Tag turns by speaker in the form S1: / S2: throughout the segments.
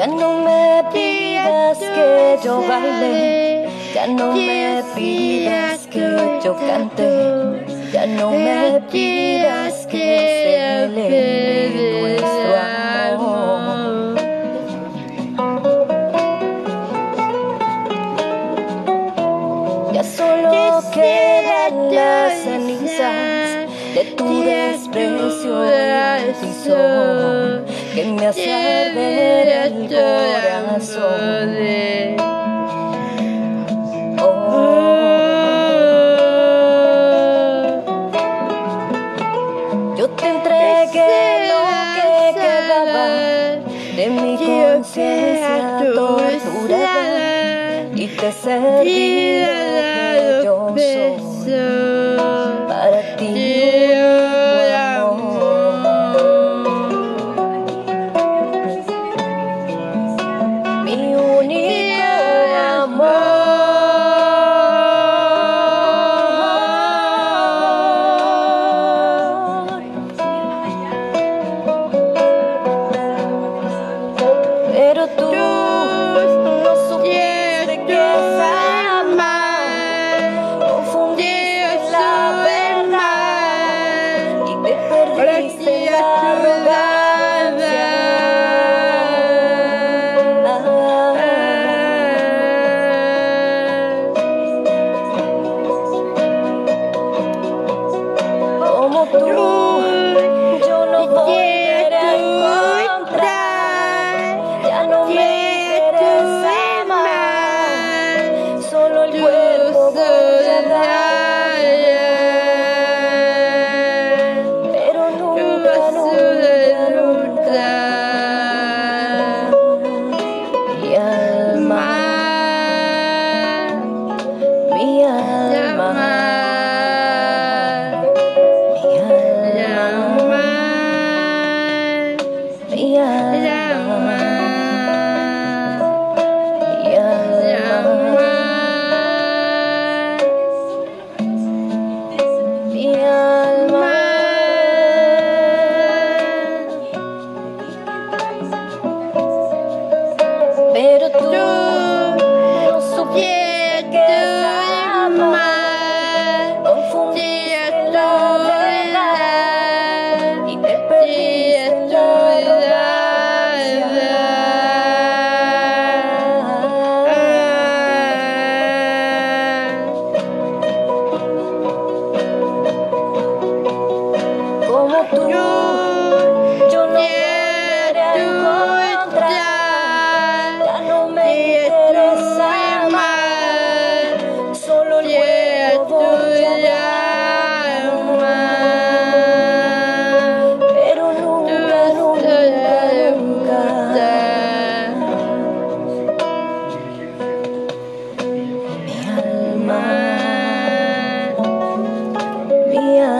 S1: Ya no me pidas que yo baile, ya no me pidas que yo cante, ya no me pidas que se celebre nuestro amor. Ya solo quedan las cenizas de tu desprecio y que me hace arder el corazón. Oh. Yo te entregué lo que quedaba de mi conciencia torturada y te serví yo soy para ti. yeah.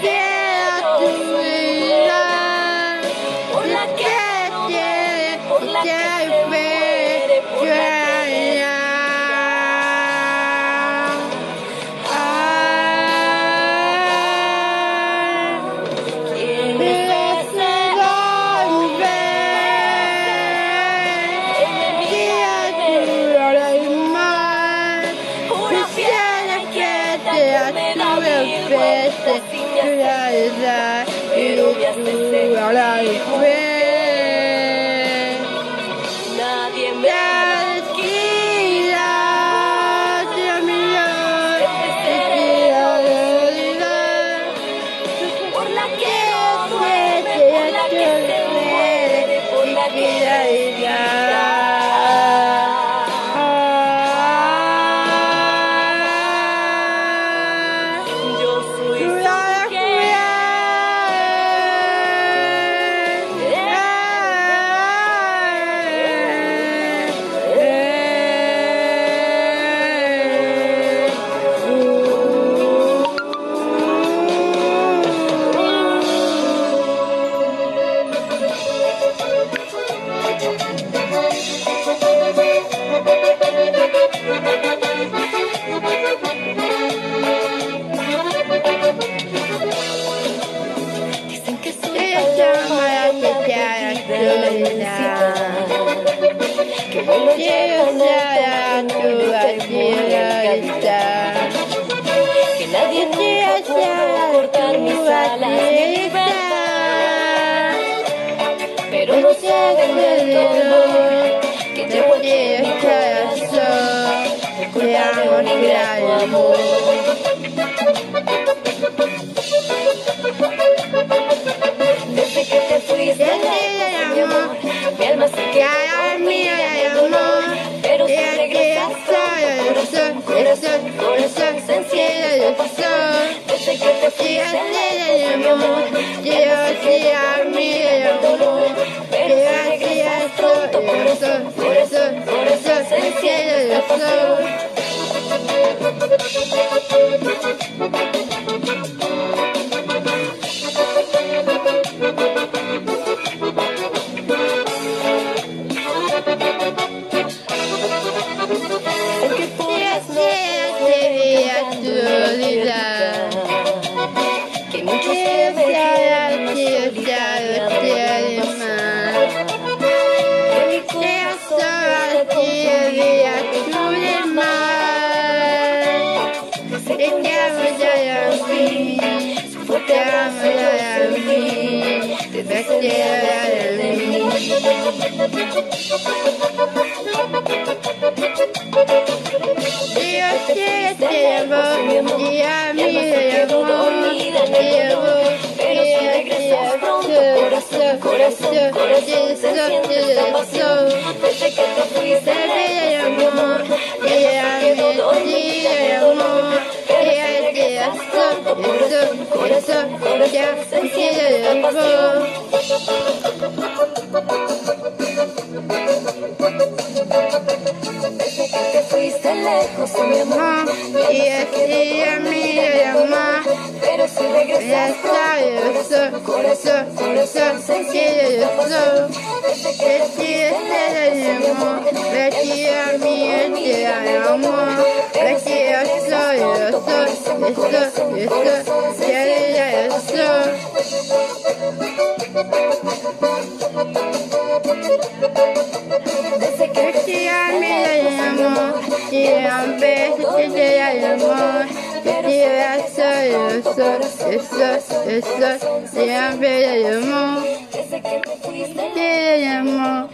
S1: yeah. Y no me
S2: hace
S1: ser. Nadie me Realidad Que nadie Pero no del todo que llevo en mi un ingrato amor Desde que te fuiste mi mi alma se queda corazón, corazón, se enciende el te fuiste lejos, mi amor, se queda dormida de dolor. Pero regresas pronto, corazón, corazón, corazón, se enciende el sol. Corazón corazón corazón se siente esta pasión desde que te fuiste Desde que te fuiste lejos, mi amor,
S3: Y así a mí me llama
S1: pero si regresas pronto,
S3: corazón, corazón, corazón, se quiere el sol.
S1: desde que te fuiste lejos, mi amor,
S3: Aquí a mí te amo, aquí yo soy, yo soy, yo soy, yo soy, quiere el sol.
S1: desde
S3: siempre le llamo,
S1: desde que te fuiste
S3: te llamo.